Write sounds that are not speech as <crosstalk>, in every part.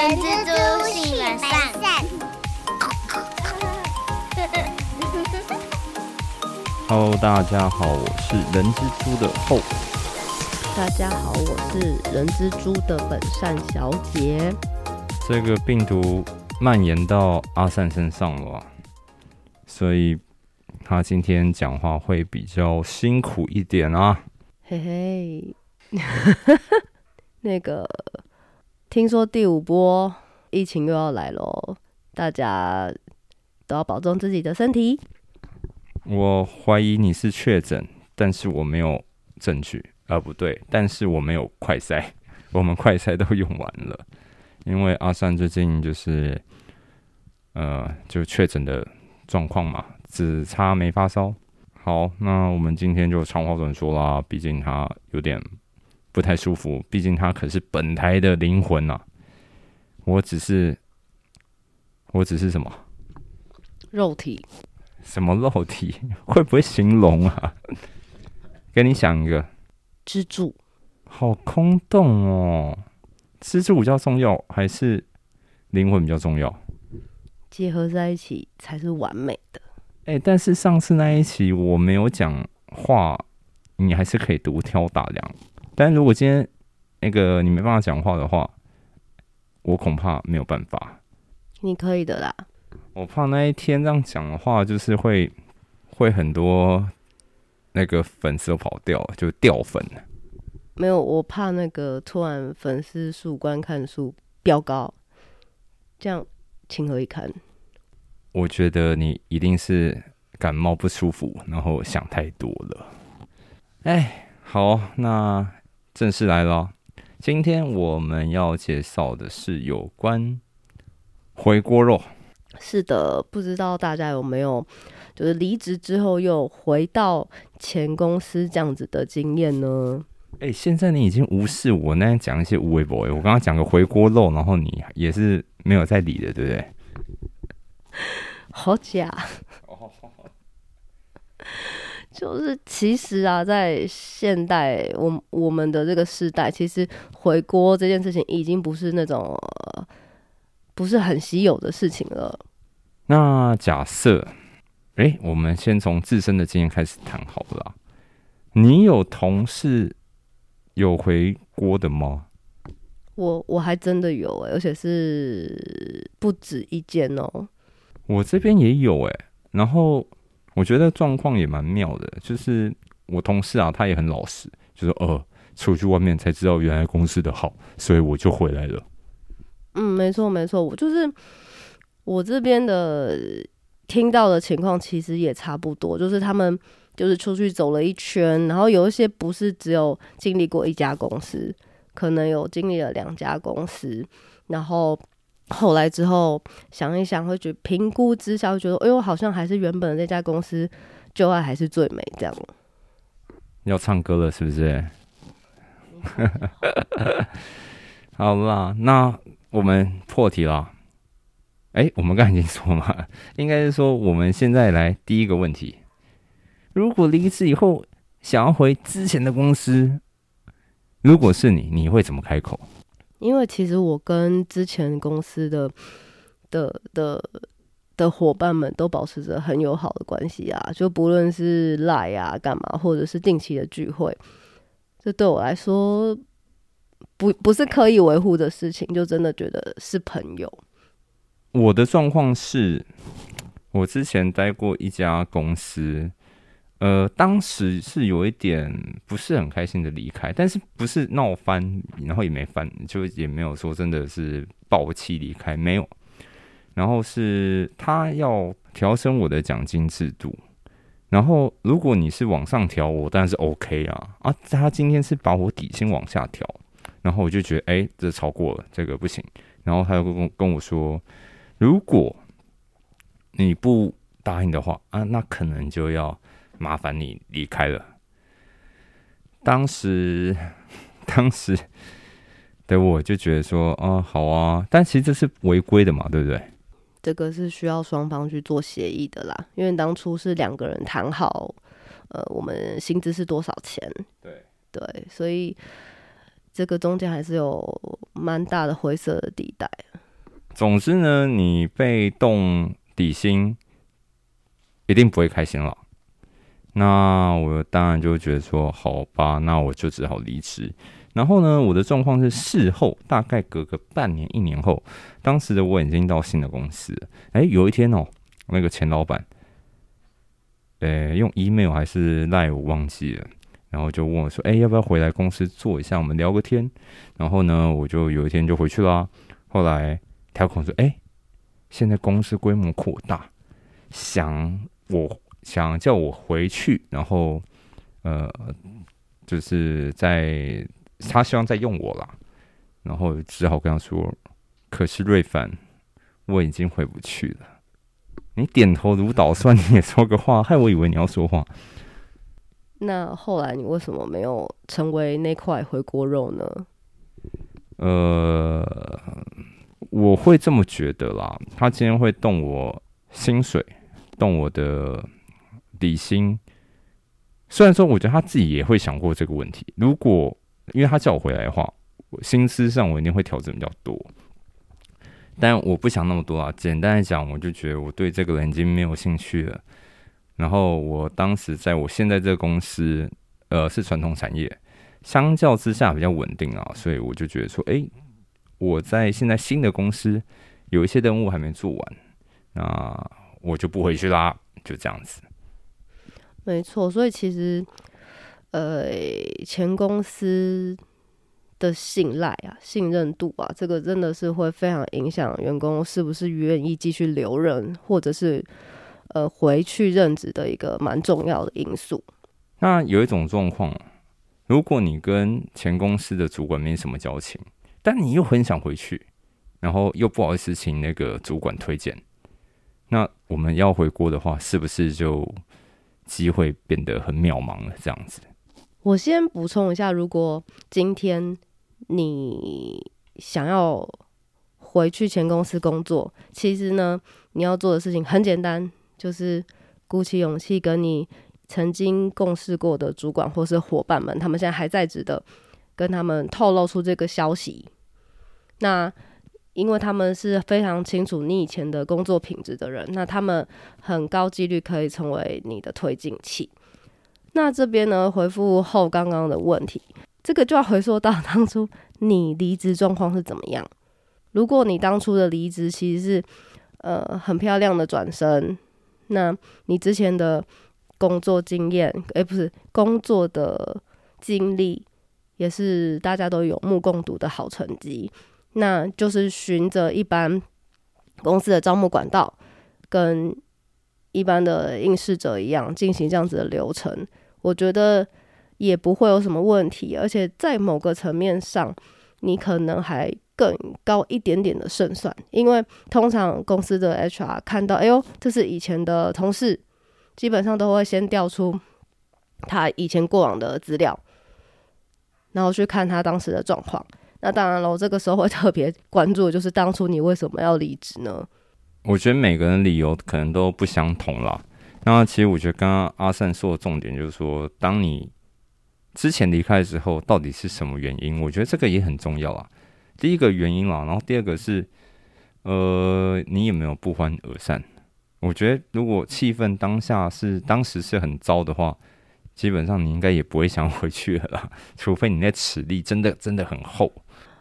人蜘蛛性本善。Hello，大家好，我是人蜘蛛的后。大家好，我是人蜘蛛的本善小姐。这个病毒蔓延到阿善身上了啊，所以他今天讲话会比较辛苦一点啊。嘿嘿，<laughs> 那个听说第五波疫情又要来喽，大家都要保重自己的身体。我怀疑你是确诊，但是我没有证据，啊不对，但是我没有快筛，<laughs> 我们快筛都用完了，因为阿三最近就是呃就确诊的状况嘛，只差没发烧。好，那我们今天就长话短说啦，毕竟他有点不太舒服，毕竟他可是本台的灵魂呐、我只是，我只是什么？肉体什么肉体？<laughs> 会不会形容啊？<laughs> 给你想一个，支柱，好空洞哦。支柱比较重要，还是灵魂比较重要？结合在一起才是完美的。哎、但是上次那一期我没有讲话，你还是可以独挑大梁。但如果今天那个你没办法讲话的话，我恐怕没有办法。你可以的啦，我怕那一天这样讲的话，就是会会很多那个粉丝都跑掉，就掉粉。没有，我怕那个突然粉丝数、观看数飙高，这样情何以堪？我觉得你一定是感冒不舒服，然后想太多了。哎，好，那正式来了。今天我们要介绍的是有关回锅肉。是的，不知道大家有没有就是离职之后又回到前公司这样子的经验呢？哎，现在你已经无视我那天讲一些无微博，我刚刚讲个回锅肉，然后你也是没有在理的，对不对？好假。<laughs> 就是其实啊，在现代，我我们的这个时代，其实回锅这件事情已经不是那种、呃不是很稀有的事情了。那假设，哎，我们先从自身的经验开始谈好了啦。你有同事有回锅的吗？我我还真的有哎、而且是不止一件哦、我这边也有哎、然后我觉得状况也蛮妙的，就是我同事啊，他也很老实，就说呃，出去外面才知道原来公司的好，所以我就回来了。嗯，没错没错，我就是我这边的听到的情况，其实也差不多，就是他们就是出去走了一圈，然后有一些不是只有经历过一家公司，可能有经历了两家公司，然后后来之后想一想，会觉得评估之下，会觉得哎呦，好像还是原本的那家公司旧爱还是最美这样。要唱歌了是不是？好啦，那我们破题了。哎、我们刚才已经说嘛，应该是说我们现在来第一个问题：如果离职以后想要回之前的公司，如果是你，你会怎么开口？因为其实我跟之前公司的的的的伙伴们都保持着很友好的关系啊，就不论是赖啊干嘛，或者是定期的聚会，这对我来说不不是刻意维护的事情，就真的觉得是朋友。我的状况是，我之前待过一家公司，呃，当时是有一点不是很开心的离开，但是不是闹翻，然后也没翻，就也没有说真的是爆气离开，没有。然后是他要调升我的奖金制度，然后如果你是往上调，我当然是 OK 啊啊，他今天是把我底薪往下调，然后我就觉得哎、这超过了，这个不行，然后他又跟跟我说。如果你不答应的话啊，那可能就要麻烦你离开了。当时，<laughs> 当时的我就觉得说，啊，好啊，但其实这是违规的嘛，对不对？这个是需要双方去做协议的啦，因为当初是两个人谈好，呃，我们薪资是多少钱，对对，所以这个中间还是有蛮大的灰色的地带。总之呢，你被动底薪一定不会开心了。那我当然就觉得说，好吧，那我就只好离职。然后呢，我的状况是事后大概隔个半年、一年后，当时的我已经到新的公司。哎，有一天哦，那个前老板，呃，用 email 还是赖我忘记了，然后就问我说：“哎，要不要回来公司坐一下，我们聊个天？”然后呢，我就有一天就回去啦。后来调控说：“哎，现在公司规模扩大，想我。”想叫我回去，然后，呃，就是在他希望再用我啦，然后只好跟他说：“可是瑞凡，我已经回不去了。”你点头如捣蒜，你也说个话，害我以为你要说话。那后来你为什么没有成为那块回锅肉呢？呃，我会这么觉得啦。他今天会动我薪水，动我的。底薪，虽然说，我觉得他自己也会想过这个问题。如果因为他叫我回来的话，薪资上我一定会调整比较多。但我不想那么多啊。简单来讲，我就觉得我对这个人已经没有兴趣了。然后我当时在我现在这个公司，呃，是传统产业，相较之下比较稳定啊，所以我就觉得说，哎，我在现在新的公司有一些任务还没做完，那我就不回去啦，就这样子。没错，所以其实，呃，前公司的信赖啊、信任度啊，这个真的是会非常影响员工是不是愿意继续留任，或者是呃回去任职的一个蛮重要的因素。那有一种状况，如果你跟前公司的主管没什么交情，但你又很想回去，然后又不好意思请那个主管推荐，那我们要回国的话，是不是就？机会变得很渺茫了，这样子。我先补充一下，如果今天你想要回去前公司工作，其实呢，你要做的事情很简单，就是鼓起勇气跟你曾经共事过的主管或是伙伴们，他们现在还在职的，跟他们透露出这个消息。那因为他们是非常清楚你以前的工作品质的人，那他们很高几率可以成为你的推进器。那这边呢，回复后刚刚的问题，这个就要回溯到当初你离职状况是怎么样。如果你当初的离职其实是呃很漂亮的转身，那你之前的工作经验，诶，不是工作的经历，也是大家都有目共睹的好成绩。那就是循着一般公司的招募管道，跟一般的应试者一样进行这样子的流程，我觉得也不会有什么问题。而且在某个层面上，你可能还更高一点点的胜算，因为通常公司的 HR 看到，哎呦，这是以前的同事，基本上都会先调出他以前过往的资料，然后去看他当时的状况。那当然了，我这个时候会特别关注，就是当初你为什么要离职呢？我觉得每个人理由可能都不相同啦。那其实我觉得刚刚阿善说的重点就是说，当你之前离开的时候，到底是什么原因？我觉得这个也很重要啊。第一个原因啦，然后第二个是，呃，你有没有不欢而散？我觉得如果气氛当下是当时是很糟的话。基本上你应该也不会想回去了啦，除非你那齿力真的真的很厚。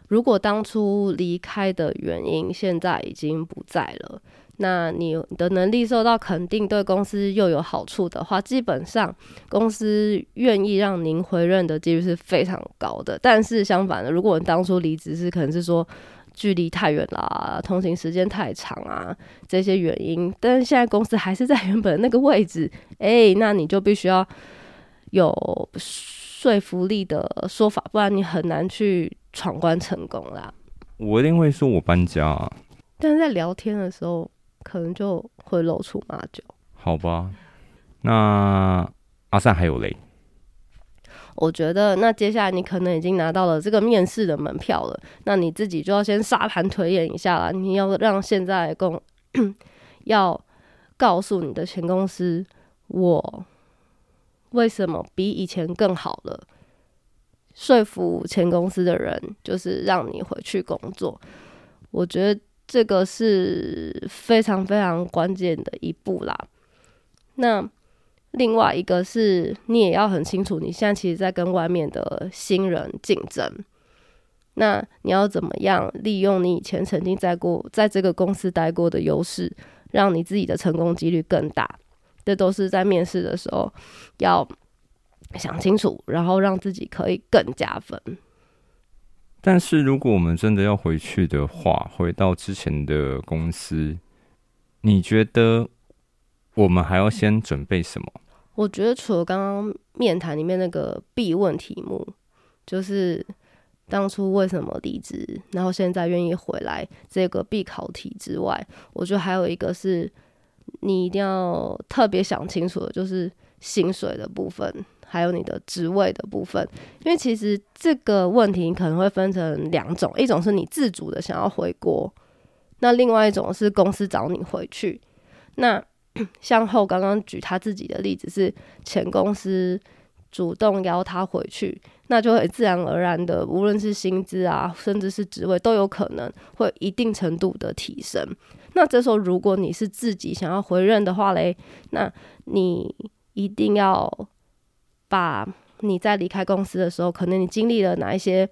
如果当初离开的原因现在已经不在了，那你的能力受到肯定，对公司又有好处的话，基本上公司愿意让您回任的几率是非常高的。但是相反的，如果你当初离职是可能是说距离太远啦，通勤时间太长啊这些原因，但是现在公司还是在原本那个位置，<laughs> 哎，那你就必须要。有说服力的说法，不然你很难去闯关成功啦。我一定会说我搬家，啊但是在聊天的时候，可能就会露出马脚。好吧，那阿善还有嘞。我觉得，那接下来你可能已经拿到了这个面试的门票了，那你自己就要先沙盘推演一下了。你要让现在公 <coughs> 要告诉你的前公司我。为什么比以前更好了？说服前公司的人，就是让你回去工作。我觉得这个是非常非常关键的一步啦。那另外一个是你也要很清楚，你现在其实在跟外面的新人竞争。那你要怎么样利用你以前曾经在过在这个公司待过的优势，让你自己的成功几率更大？这都是在面试的时候要想清楚，然后让自己可以更加分。但是如果我们真的要回去的话，回到之前的公司，你觉得我们还要先准备什么？我觉得除了刚刚面谈里面那个必问题目，就是当初为什么离职，然后现在愿意回来这个必考题之外，我觉得还有一个是你一定要特别想清楚的，就是薪水的部分，还有你的职位的部分。因为其实这个问题可能会分成两种，一种是你自主的想要回国，那另外一种是公司找你回去。那 <clears throat> 向后刚刚举他自己的例子是前公司主动邀他回去，那就会自然而然的，无论是薪资啊，甚至是职位，都有可能会一定程度的提升。那这时候如果你是自己想要回任的话嘞，那你一定要把你在离开公司的时候，可能你经历了哪一些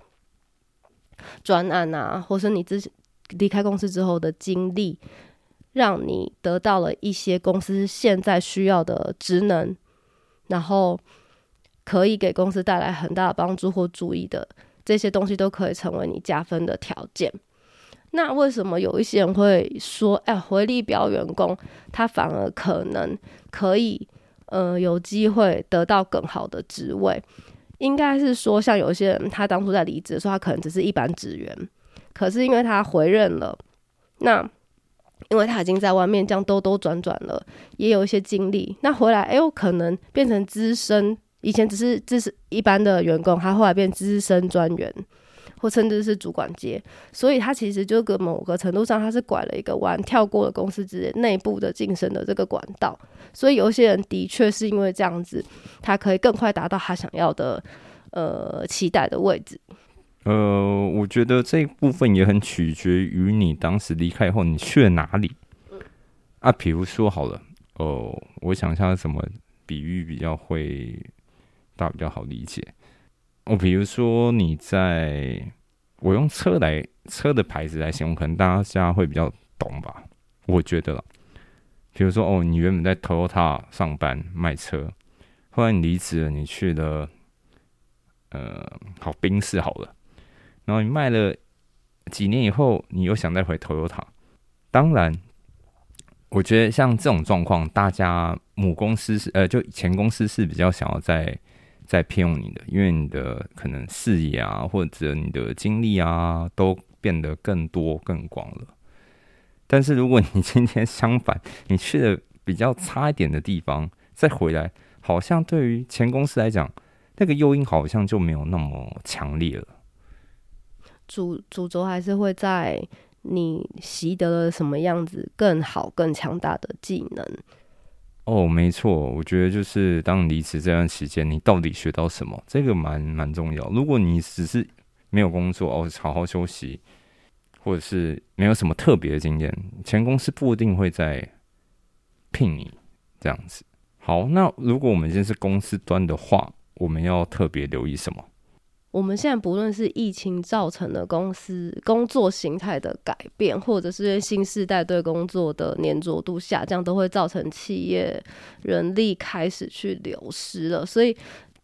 专案啊，或是你自己离开公司之后的经历。让你得到了一些公司现在需要的职能，然后可以给公司带来很大的帮助或注意的这些东西，都可以成为你加分的条件。那为什么有一些人会说，哎，回力表员工他反而可能可以，呃，有机会得到更好的职位？应该是说，像有些人他当初在离职的时候，他可能只是一般职员，可是因为他回任了，那因为他已经在外面这样兜兜转转了，也有一些经历。那回来，哎呦，可能变成资深，以前只是只是一般的员工，他后来变资深专员，或甚至是主管阶。所以他其实就跟某个程度上，他是拐了一个弯，跳过了公司之间内部的晋升的这个管道。所以有些人的确是因为这样子，他可以更快达到他想要的呃期待的位置。呃，我觉得这一部分也很取决于你当时离开以后你去了哪里。啊，比如说好了，哦，我想一下什么比喻比较会大家比较好理解。哦，比如说你在，我用车来车的牌子来形容，可能大家会比较懂吧？我觉得，比如说哦，你原本在 Toyota 上班卖车，后来你离职了，你去了，呃，好宾士好了。然后你卖了几年以后，你又想再回 Toyota。当然，我觉得像这种状况，大家母公司是呃，就前公司是比较想要在再聘用你的，因为你的可能视野啊，或者你的经历啊，都变得更多更广了。但是如果你今天相反，你去了比较差一点的地方，再回来，好像对于前公司来讲，那个诱因好像就没有那么强烈了。主主轴还是会在你习得了什么样子更好、更强大的技能。哦，没错，我觉得就是当离职这段时间，你到底学到什么，这个蛮蛮重要。如果你只是没有工作哦，好好休息，或者是没有什么特别的经验，前公司不一定会再聘你这样子。好，那如果我们现在是公司端的话，我们要特别留意什么？我们现在不论是疫情造成的公司工作形态的改变，或者是新时代对工作的粘着度下降，都会造成企业人力开始去流失了。所以。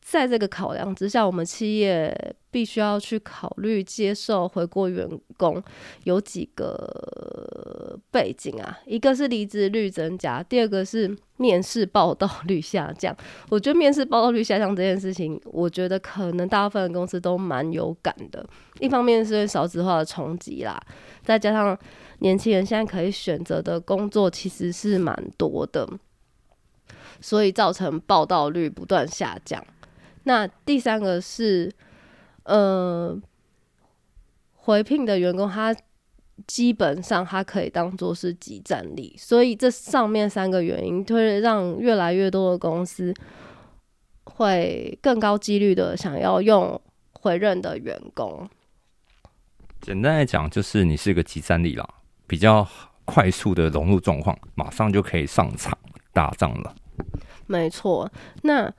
在这个考量之下，我们企业必须要去考虑接受回国员工有几个背景啊，一个是离职率增加，第二个是面试报道率下降。<laughs> 我觉得面试报道率下降这件事情，我觉得可能大部分公司都蛮有感的。一方面是少子化的冲击啦，再加上年轻人现在可以选择的工作其实是蛮多的，所以造成报道率不断下降。那第三个是，呃，回聘的员工，他基本上他可以当做是集战力，所以这上面三个原因，会让越来越多的公司会更高几率的想要用回任的员工。简单来讲，就是你是一个集战力啦。比较快速的融入状况，马上就可以上场打仗了。没错，那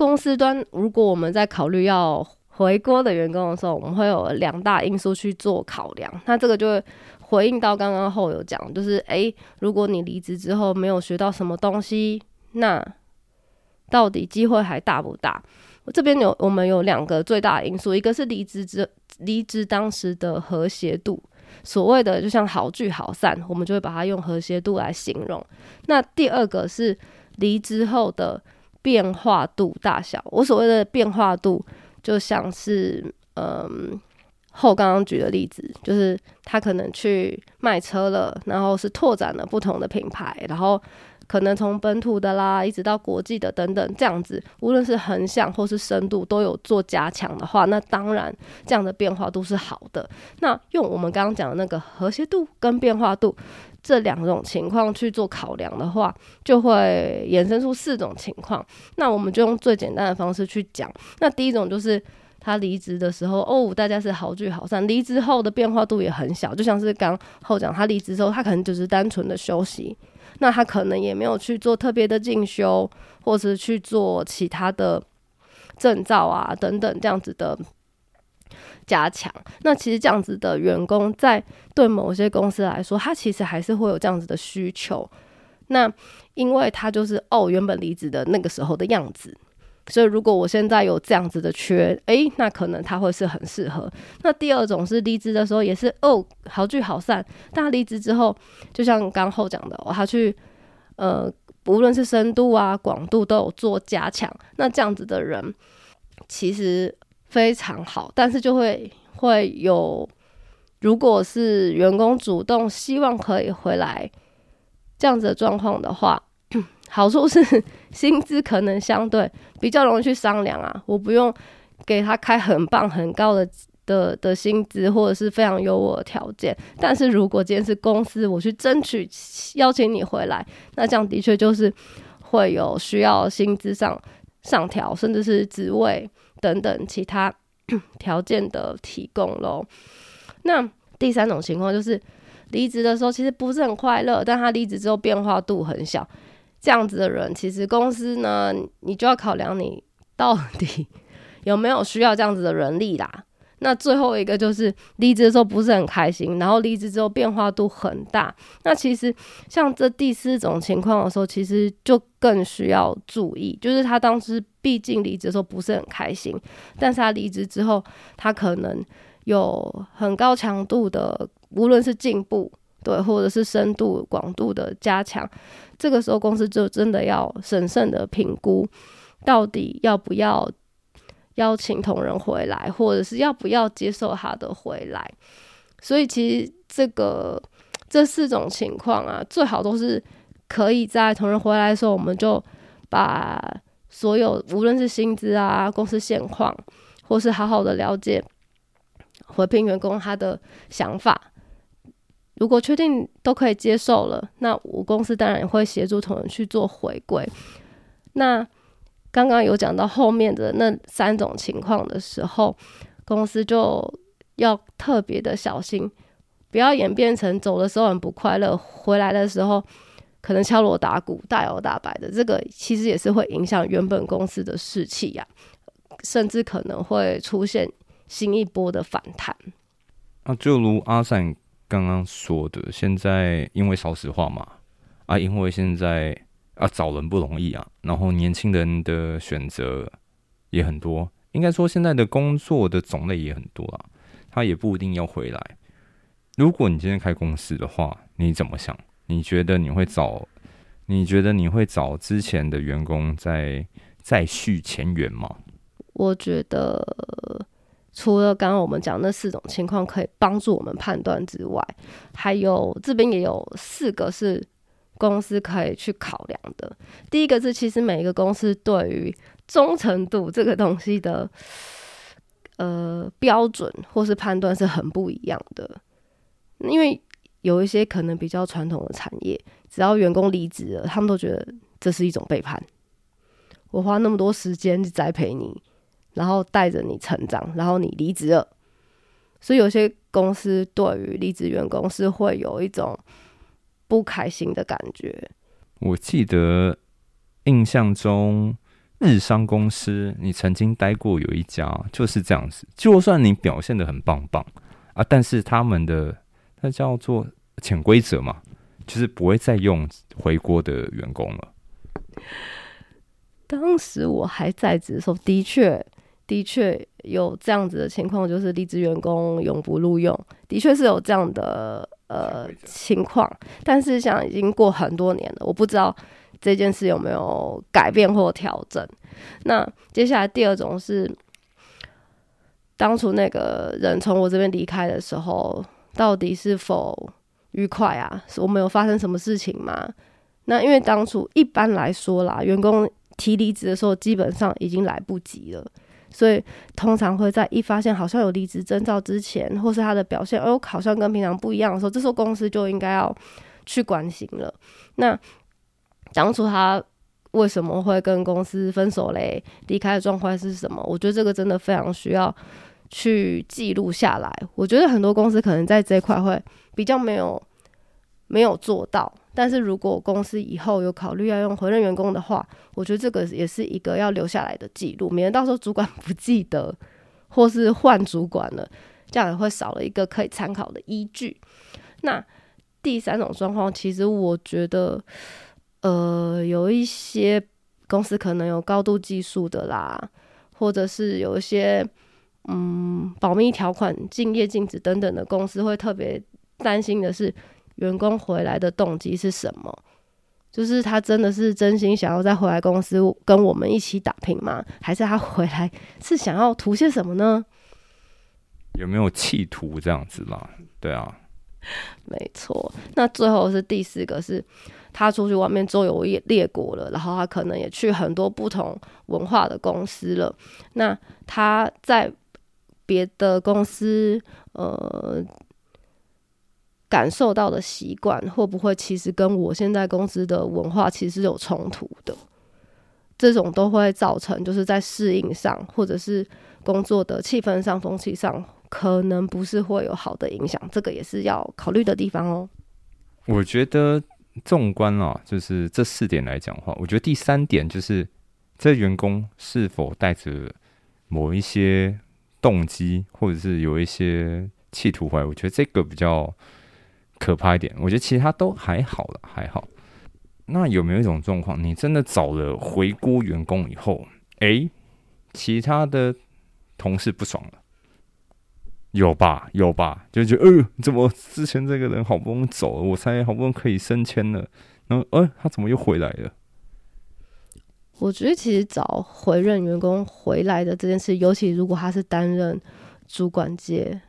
公司端如果我们在考虑要回国的员工的时候，我们会有两大因素去做考量。那这个就会回应到刚刚后有讲，就是诶，如果你离职之后没有学到什么东西，那到底机会还大不大？这边有我们有两个最大的因素，一个是离职之离职当时的和谐度，所谓的就像好聚好散，我们就会把它用和谐度来形容。那第二个是离职后的变化度大小。我所谓的变化度，就像是嗯后刚刚举的例子，就是他可能去卖车了，然后是拓展了不同的品牌，然后。可能从本土的啦，一直到国际的等等，这样子，无论是横向或是深度都有做加强的话，那当然这样的变化度是好的。那用我们刚刚讲的那个和谐度跟变化度这两种情况去做考量的话，就会衍生出四种情况。那我们就用最简单的方式去讲。那第一种就是他离职的时候，哦，大家是好聚好散；离职后的变化度也很小，就像是刚后讲，他离职之后，他可能就是单纯的休息。那他可能也没有去做特别的进修，或是去做其他的证照啊等等这样子的加强。那其实这样子的员工，在对某些公司来说，他其实还是会有这样子的需求。那因为他就是哦，原本离职的那个时候的样子。所以，如果我现在有这样子的缺，诶，那可能他会是很适合。那第二种是离职的时候也是哦，好聚好散。但离职之后，就像刚后讲的，他去呃，无论是深度啊、广度都有做加强。那这样子的人其实非常好，但是就会会有，如果是员工主动希望可以回来这样子的状况的话。<coughs> 好处是薪资可能相对比较容易去商量啊，我不用给他开很棒很高的的的薪资或者是非常优渥的条件。但是如果今天是公司，我去争取邀请你回来，那这样的确就是会有需要薪资上上调，甚至是职位等等其他 <coughs> 条件的提供咯。那第三种情况就是离职的时候其实不是很快乐，但他离职之后变化度很小。这样子的人，其实公司呢，你就要考量你到底 <laughs> 有没有需要这样子的人力啦。那最后一个就是离职的时候不是很开心，然后离职之后变化度很大。那其实像这第四种情况的时候，其实就更需要注意，就是他当时毕竟离职的时候不是很开心，但是他离职之后，他可能有很高强度的，无论是进步。对，或者是深度、广度的加强，这个时候公司就真的要审慎的评估，到底要不要邀请同仁回来，或者是要不要接受他的回来。所以其实这个这四种情况啊，最好都是可以在同仁回来的时候，我们就把所有无论是薪资啊、公司现况，或是好好的了解回聘员工他的想法。如果确定都可以接受了，那我公司当然也会协助同仁去做回归。那刚刚有讲到后面的那三种情况的时候，公司就要特别的小心，不要演变成走的时候很不快乐，回来的时候可能敲锣打鼓、大摇大摆的。这个其实也是会影响原本公司的士气呀，甚至可能会出现新一波的反弹。那就如阿善。刚刚说的，现在因为少子化嘛，啊，因为现在啊找人不容易啊，然后年轻人的选择也很多，应该说现在的工作的种类也很多啊，他也不一定要回来。如果你今天开公司的话，你怎么想？你觉得你会找？你觉得你会找之前的员工再再续前缘吗？我觉得。除了刚刚我们讲那四种情况可以帮助我们判断之外，还有这边也有四个是公司可以去考量的。第一个是，其实每一个公司对于忠诚度这个东西的呃标准或是判断是很不一样的。因为有一些可能比较传统的产业，只要员工离职了，他们都觉得这是一种背叛。我花那么多时间去栽培你。然后带着你成长，然后你离职了，所以有些公司对于离职员工是会有一种不开心的感觉。我记得印象中，日商公司你曾经待过有一家就是这样子，就算你表现的很棒棒啊，但是他们的那叫做潜规则嘛，就是不会再用回国的员工了。当时我还在职的时候，的确。的确有这样子的情况，就是离职员工永不录用，的确是有这样的呃情况。但是想已经过很多年了，我不知道这件事有没有改变或调整。那接下来第二种是，当初那个人从我这边离开的时候，到底是否愉快啊？我们有发生什么事情吗？那因为当初一般来说啦，员工提离职的时候，基本上已经来不及了。所以通常会在一发现好像有离职征兆之前，或是他的表现哦好像跟平常不一样的时候，这时候公司就应该要去关心了。那当初他为什么会跟公司分手嘞？离开的状况是什么？我觉得这个真的非常需要去记录下来。我觉得很多公司可能在这一块会比较没有没有做到。但是如果公司以后有考虑要用回任员工的话，我觉得这个也是一个要留下来的记录，免得到时候主管不记得，或是换主管了，这样也会少了一个可以参考的依据。那第三种状况，其实我觉得，呃，有一些公司可能有高度技术的啦，或者是有一些嗯保密条款、竞业禁止等等的公司，会特别担心的是。员工回来的动机是什么？就是他真的是真心想要再回来公司跟我们一起打拼吗？还是他回来是想要图些什么呢？有没有企图这样子啦？对啊，没错。那最后是第四个，是他出去外面周游列国了，然后他可能也去很多不同文化的公司了。那他在别的公司，呃。感受到的习惯会不会其实跟我现在公司的文化其实有冲突的？这种都会造成就是在适应上，或者是工作的气氛上、风气上，可能不是会有好的影响。这个也是要考虑的地方哦。我觉得纵观啊，就是这四点来讲话，我觉得第三点就是这员工是否带着某一些动机，或者是有一些企图怀，我觉得这个比较。可怕一点，我觉得其他都还好了，还好。那有没有一种状况，你真的找了回锅员工以后，哎，其他的同事不爽了？有吧，有吧，就觉得，呃，怎么之前这个人好不容易走了，我才好不容易可以升迁了，然后，呃，他怎么又回来了？我觉得其实找回任员工回来的这件事，尤其如果他是担任主管阶。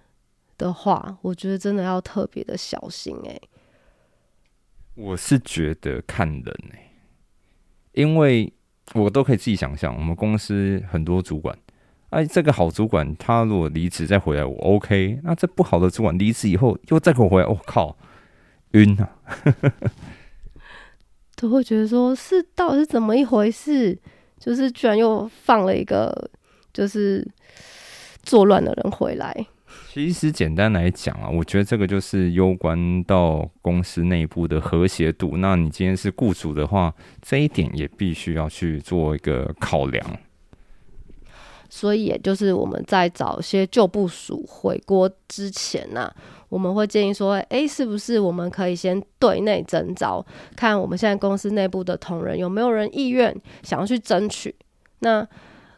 的话，我觉得真的要特别的小心哎。我是觉得看人哎，因为我都可以自己想象，我们公司很多主管，哎，这个好主管他如果离职再回来，我 OK。那这不好的主管离职以后又再给我回来，我靠，晕啊！<laughs> 都会觉得说是到底是怎么一回事？就是居然又放了一个就是作乱的人回来。其实简单来讲啊，我觉得这个就是攸关到公司内部的和谐度。那你今天是雇主的话，这一点也必须要去做一个考量。所以，也就是我们在找些旧部署回国之前呢，我们会建议说：，诶，是不是我们可以先对内征招，看我们现在公司内部的同仁有没有人意愿想要去争取？那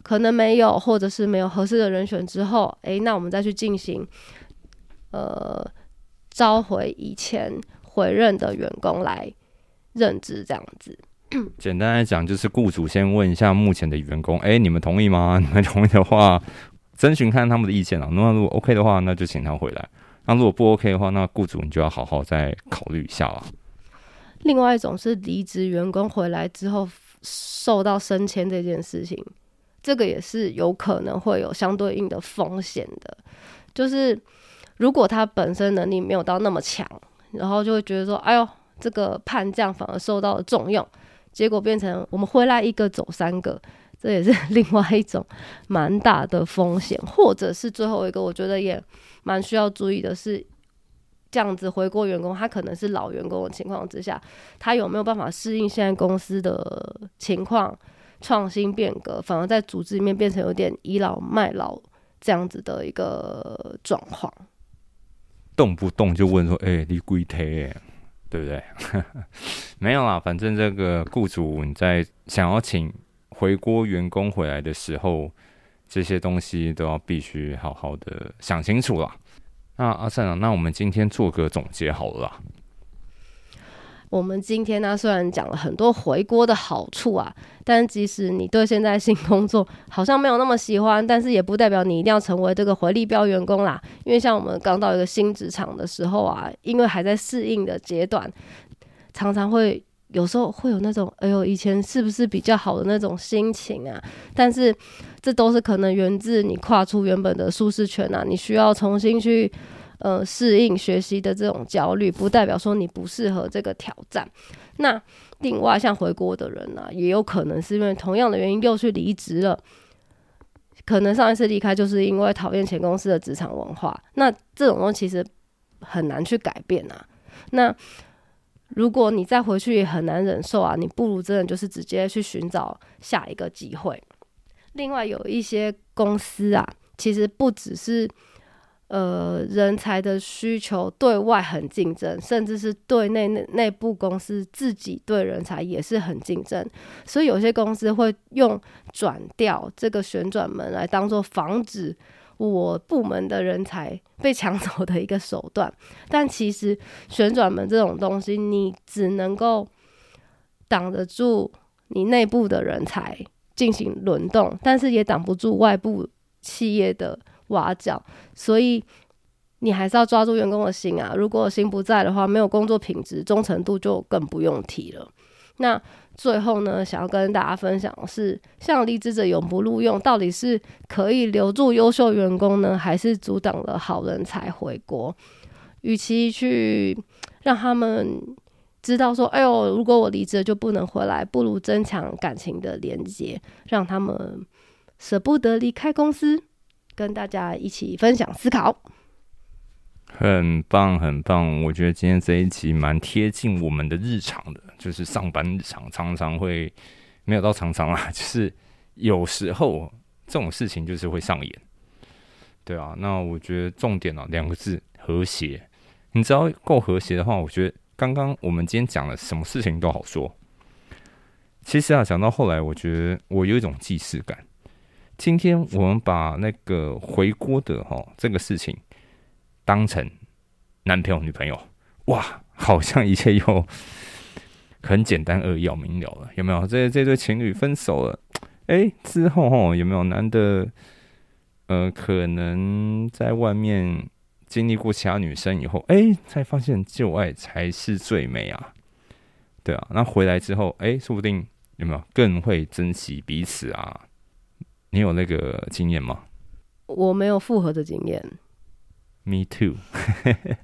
可能没有，或者是没有合适的人选之后，诶，那我们再去进行，呃，召回以前回任的员工来任职，这样子。<coughs> 简单来讲，就是雇主先问一下目前的员工，哎，你们同意吗？<laughs> 你们同意的话，征询看他们的意见啊。那如果 OK 的话，那就请他回来。那如果不 OK 的话，那雇主你就要好好再考虑一下了。另外一种是离职员工回来之后受到升迁这件事情。这个也是有可能会有相对应的风险的，就是如果他本身能力没有到那么强，然后就会觉得说，哎呦，这个判将反而受到了重用，结果变成我们回来一个走三个，这也是 <laughs> 另外一种蛮大的风险。或者是最后一个，我觉得也蛮需要注意的是，这样子回国员工，他可能是老员工的情况之下，他有没有办法适应现在公司的情况，创新变革，反而在组织里面变成有点倚老卖老这样子的一个状况。动不动就问说：“哎，你归贴，对不对？” <laughs> 没有啦，反正这个雇主你在想要请回国员工回来的时候，这些东西都要必须好好的想清楚啦。那阿善啊，那我们今天做个总结好了啦。我们今天呢，虽然讲了很多回国的好处啊，但即使你对现在新工作好像没有那么喜欢，但是也不代表你一定要成为这个回力标员工啦。因为像我们刚到一个新职场的时候啊，因为还在适应的阶段，常常会有时候会有那种“哎呦，以前是不是比较好的那种心情啊？”但是这都是可能源自你跨出原本的舒适圈啊，你需要重新去。呃，适应学习的这种焦虑，不代表说你不适合这个挑战。那另外，像回国的人呢，也有可能是因为同样的原因又去离职了。可能上一次离开就是因为讨厌前公司的职场文化。那这种东西其实很难去改变啊。那如果你再回去也很难忍受啊，你不如真的就是直接去寻找下一个机会。另外，有一些公司啊，其实不只是。呃，人才的需求对外很竞争，甚至是对内内内部公司自己对人才也是很竞争，所以有些公司会用转调这个旋转门来当做防止我部门的人才被抢走的一个手段。但其实旋转门这种东西，你只能够挡得住你内部的人才进行轮动，但是也挡不住外部企业的。挖角，所以你还是要抓住员工的心啊！如果心不在的话，没有工作品质，忠诚度就更不用提了。那最后呢，想要跟大家分享的是，像离职者永不录用，到底是可以留住优秀员工呢，还是阻挡了好人才回国？与其去让他们知道说，哎呦，如果我离职了就不能回来，不如增强感情的连接，让他们舍不得离开公司。跟大家一起分享思考，很棒很棒！我觉得今天这一集蛮贴近我们的日常的，就是上班日常常常会没有到常常啊，<laughs> 就是有时候这种事情就是会上演，对啊。那我觉得重点啊，两个字和谐。你只要够和谐的话，我觉得刚刚我们今天讲了什么事情都好说。其实啊，讲到后来，我觉得我有一种既视感。今天我们把那个回锅的哈这个事情当成男朋友女朋友，哇，好像一切又 <laughs> 很简单扼要明了了，有没有？这这对情侣分手了，哎，之后哈有没有男的呃可能在外面经历过其他女生以后，哎，才发现旧爱才是最美啊？对啊，那回来之后，哎，说不定有没有更会珍惜彼此啊？你有那个经验吗？我没有复合的经验。Me too。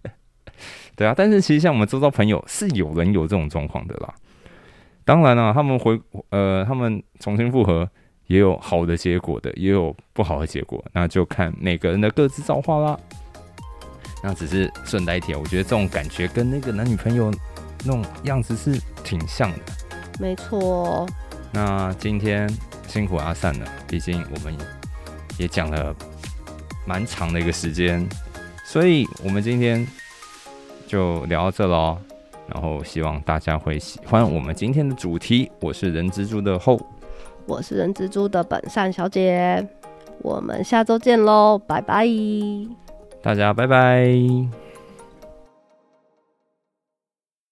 <laughs> 对啊，但是其实像我们周遭朋友是有人有这种状况的啦。当然了，他们回呃，他们重新复合也有好的结果的，也有不好的结果，那就看每个人的各自造化啦。那只是顺带一提，我觉得这种感觉跟那个男女朋友那种样子是挺像的。没错。那今天。辛苦阿善了，毕竟我们也讲了蛮长的一个时间，所以我们今天就聊到这喽。然后希望大家会喜欢我们今天的主题。我是人蜘蛛的后，我是人蜘蛛的本善小姐，我们下周见喽，拜拜，大家拜拜。